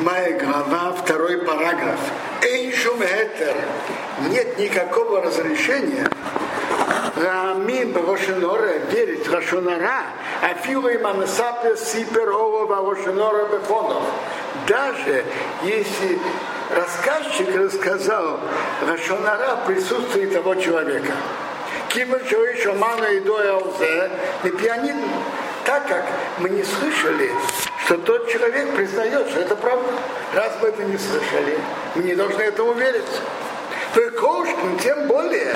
седьмая глава, второй параграф. Эйшум Этер. Нет никакого разрешения Рамим Рошенора верить в Рошенора, а филу им амасапе сипер ова Рошенора бефонов. Даже если рассказчик рассказал Рошенора в присутствии того человека. Кимон еще мана и доялзе, и пианин, так как мы не слышали, что тот признает, что это правда. Раз мы это не слышали, мы не должны этому верить. Кошкин, тем более,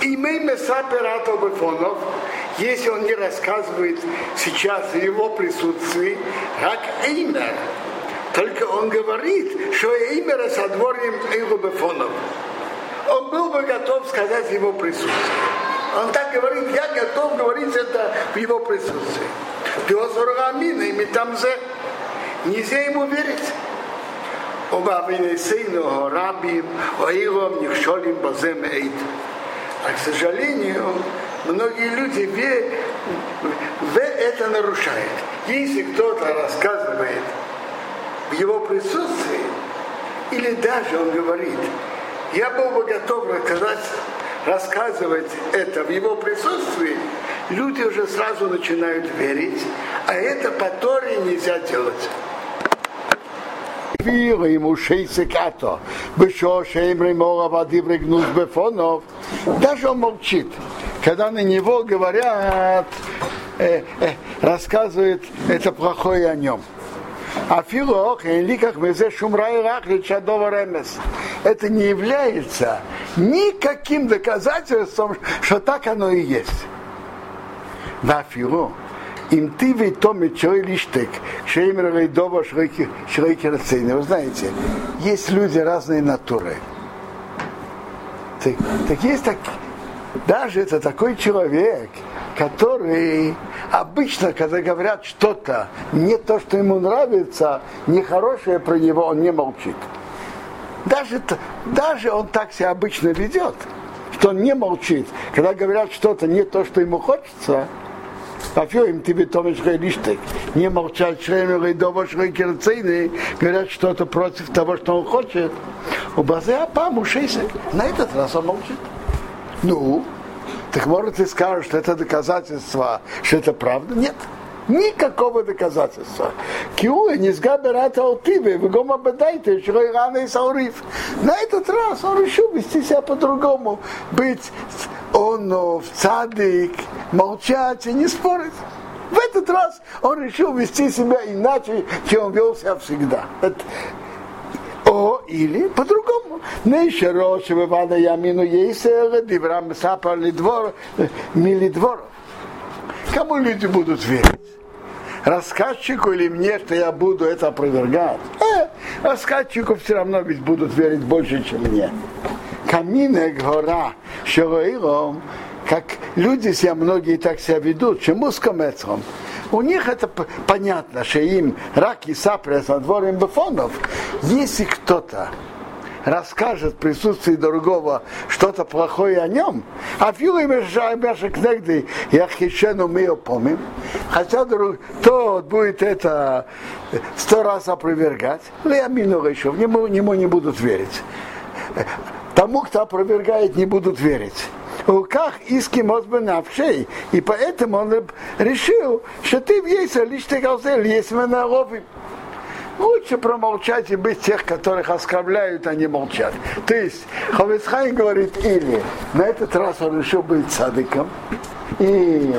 имей месаператор бефонов, если он не рассказывает сейчас в его присутствии, как Эймер, только он говорит, что Эймера со дворем Эйлубефонов. Он был бы готов сказать его присутствии. Он так говорит, я готов говорить это в его присутствии. Пиосоргамина, и там за Нельзя ему верить. Обавинесейного рабим, оилом, нихшолим, базем, эйт. А, к сожалению, многие люди ве, ве это нарушают. Если кто-то рассказывает в его присутствии, или даже он говорит, я был бы готов рассказать, рассказывать это в его присутствии, люди уже сразу начинают верить, а это по Торе нельзя делать. Вира ему шейсекато, бешо шеймри мора диври гнус бефонов. Даже он молчит, когда на него говорят, э, э, рассказывают это плохое о нем. А филох, ликах мезе шумрай ремес. Это не является никаким доказательством, что так оно и есть. На филох им ты ведь то мечой лиштек, шеймер рейдова шрейки рацейны. Вы знаете, есть люди разной натуры. Так, так есть так, даже это такой человек, который обычно, когда говорят что-то, не то, что ему нравится, нехорошее про него, он не молчит. Даже, даже он так себя обычно ведет, что он не молчит. Когда говорят что-то не то, что ему хочется, Афил им тебе Томаш Лиштек. Не молчат Шремер и Доба Шрейкерцейны, говорят что-то против того, что он хочет. У Базе Апам, у Шейсек. На этот раз он молчит. Ну, так может ты скажешь, что это доказательство, что это правда? Нет. Никакого доказательства. Киуэ не сгаберата алтиве, вы гома бедайте, что рано и саурив. На этот раз он решил вести себя по-другому, быть он в цадик, молчать и не спорить. В этот раз он решил вести себя иначе, чем он вел себя всегда. О, или по-другому. Нейша Роша Вивана Ямину Ейсера, Диврам Сапар Лидвор, Милидворов. Кому люди будут верить? рассказчику или мне, что я буду это опровергать. Э, рассказчику все равно ведь будут верить больше, чем мне. Каминек гора, шероилом, как люди себя многие так себя ведут, чему с комецом. У них это понятно, что им рак и сапрес на дворе бефонов. Если кто-то расскажет в присутствии другого что-то плохое о нем, а мешек негды, я хищену мы помним, хотя друг, тот будет это сто раз опровергать, но я мину еще, нему, нему не будут верить. Тому, кто опровергает, не будут верить. В руках иски навшей, и поэтому он решил, что ты в есть лишь ты есть на Лучше промолчать и быть тех, которых оскорбляют, а не молчат. То есть Ховецхайн говорит, или на этот раз он решил быть садыком и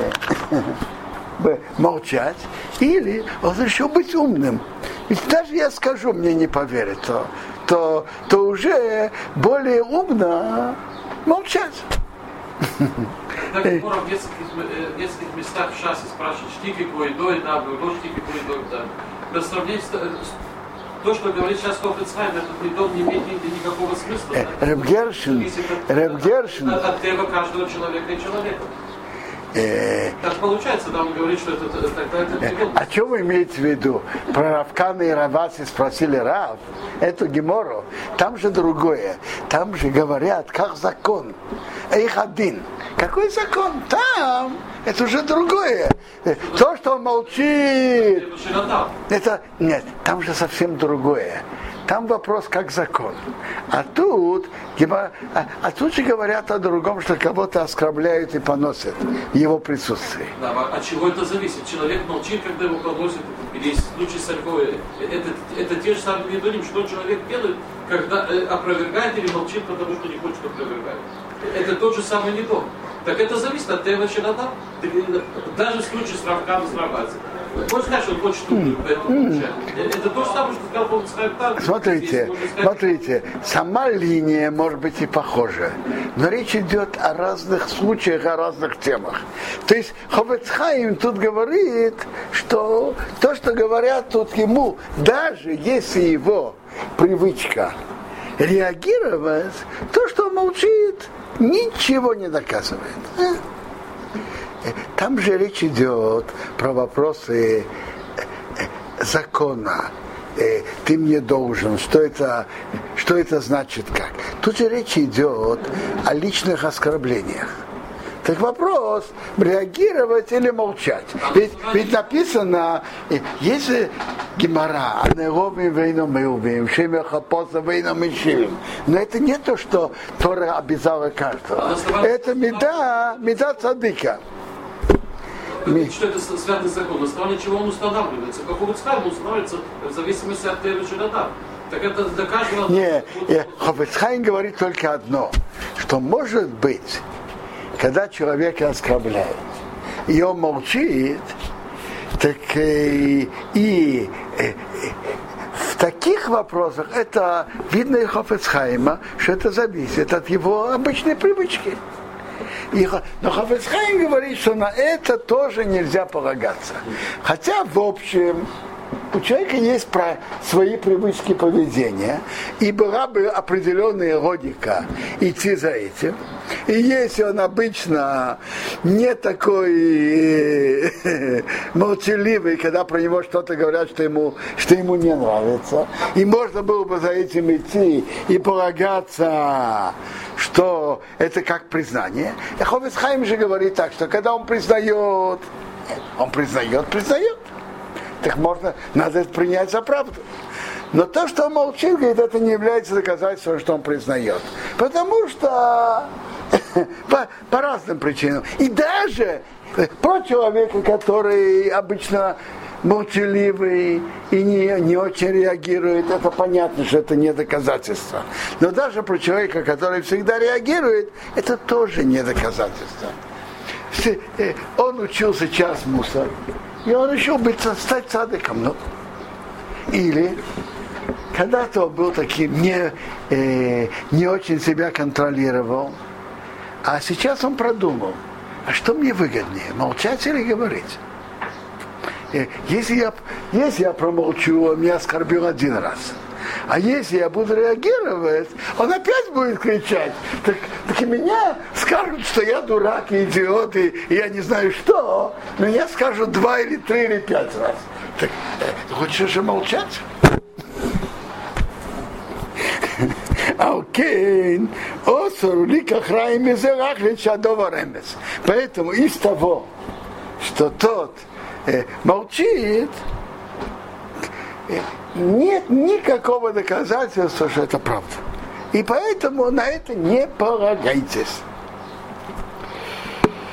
молчать, или он решил быть умным. Ведь даже я скажу, мне не поверят, то, то, то уже более умно молчать. Так в нескольких, в нескольких местах в шассе спрашивают, штики кой дой, да, был штики кой дой, да по сравнению с то, что говорит сейчас Хофицхайм, этот метод не имеет никакого смысла. Да? Ребгершин, Ребгершин. От, от требования каждого человека и человека. Э, так получается, там говорит, что это тогда это э, А что вы имеете в виду? Про Равкана и Раваси спросили Рав, эту Гемору. Там же другое. Там же говорят, как закон. Их один. Какой закон? Там это уже другое. То, что он молчит, это нет, там же совсем другое. Там вопрос как закон. А тут, а, а тут же говорят о другом, что кого-то оскорбляют и поносят в его присутствии. Да, а от чего это зависит? Человек молчит, когда его поносят, или случай с львой. Это, это те же самые недоним, что человек делает, когда э, опровергает или молчит, потому что не хочет опровергать. Это тот же самый недом. Так это зависит от того, что надо. Даже в случае с Равкам с Равацем. Смотрите, смотрите, сама линия может быть и похожа, но речь идет о разных случаях, о разных темах. То есть Ховецхайм тут говорит, что то, что говорят тут ему, даже если его привычка реагировать, то, что он молчит, ничего не доказывает. Там же речь идет про вопросы э, закона. Э, ты мне должен, что это, что это значит как. Тут же речь идет о личных оскорблениях. Так вопрос, реагировать или молчать. Ведь, ведь написано, э, если Гимара, Анеровим вейном меувим, Шемя Хапоса вейном ишивим. Но это не то, что Тора обязала каждого. Это меда, меда цадыка что это святый закон, на основании чего он устанавливается. Как Ицхайма устанавливается в зависимости от Тевы Широта. Так это для каждого... Не, Хофицхайм говорит только одно, что может быть, когда человека оскорбляют, и он молчит, так и, и, и в таких вопросах это видно из Хофицхайма, что это зависит от его обычной привычки. И, но Хафецхайм говорит, что на это тоже нельзя полагаться. Хотя, в общем, у человека есть про свои привычки поведения, и была бы определенная логика идти за этим. И если он обычно не такой э, молчаливый, когда про него что-то говорят, что ему, что ему не нравится, и можно было бы за этим идти и полагаться, что это как признание. Яховец Хайм же говорит так, что когда он признает, он признает, признает так можно, надо это принять за правду. Но то, что он молчит, говорит, это не является доказательством, что он признает. Потому что по, по разным причинам. И даже про человека, который обычно молчаливый и не, не очень реагирует, это понятно, что это не доказательство. Но даже про человека, который всегда реагирует, это тоже не доказательство. Э, он учился час мусор, и он решил быть, стать цадыком. Ну. Или когда-то он был таким, не, э, не очень себя контролировал, а сейчас он продумал, а что мне выгоднее, молчать или говорить? Если я, если я промолчу, он меня оскорбил один раз – а если я буду реагировать, он опять будет кричать. Так, так и меня скажут, что я дурак и идиот, и, я не знаю что. Но Меня скажут два или три или пять раз. Так ты хочешь же молчать? Алкейн, осор, ликах раим ремес. Поэтому из того, что тот э, молчит, э, нет никакого доказательства, что это правда. И поэтому на это не полагайтесь.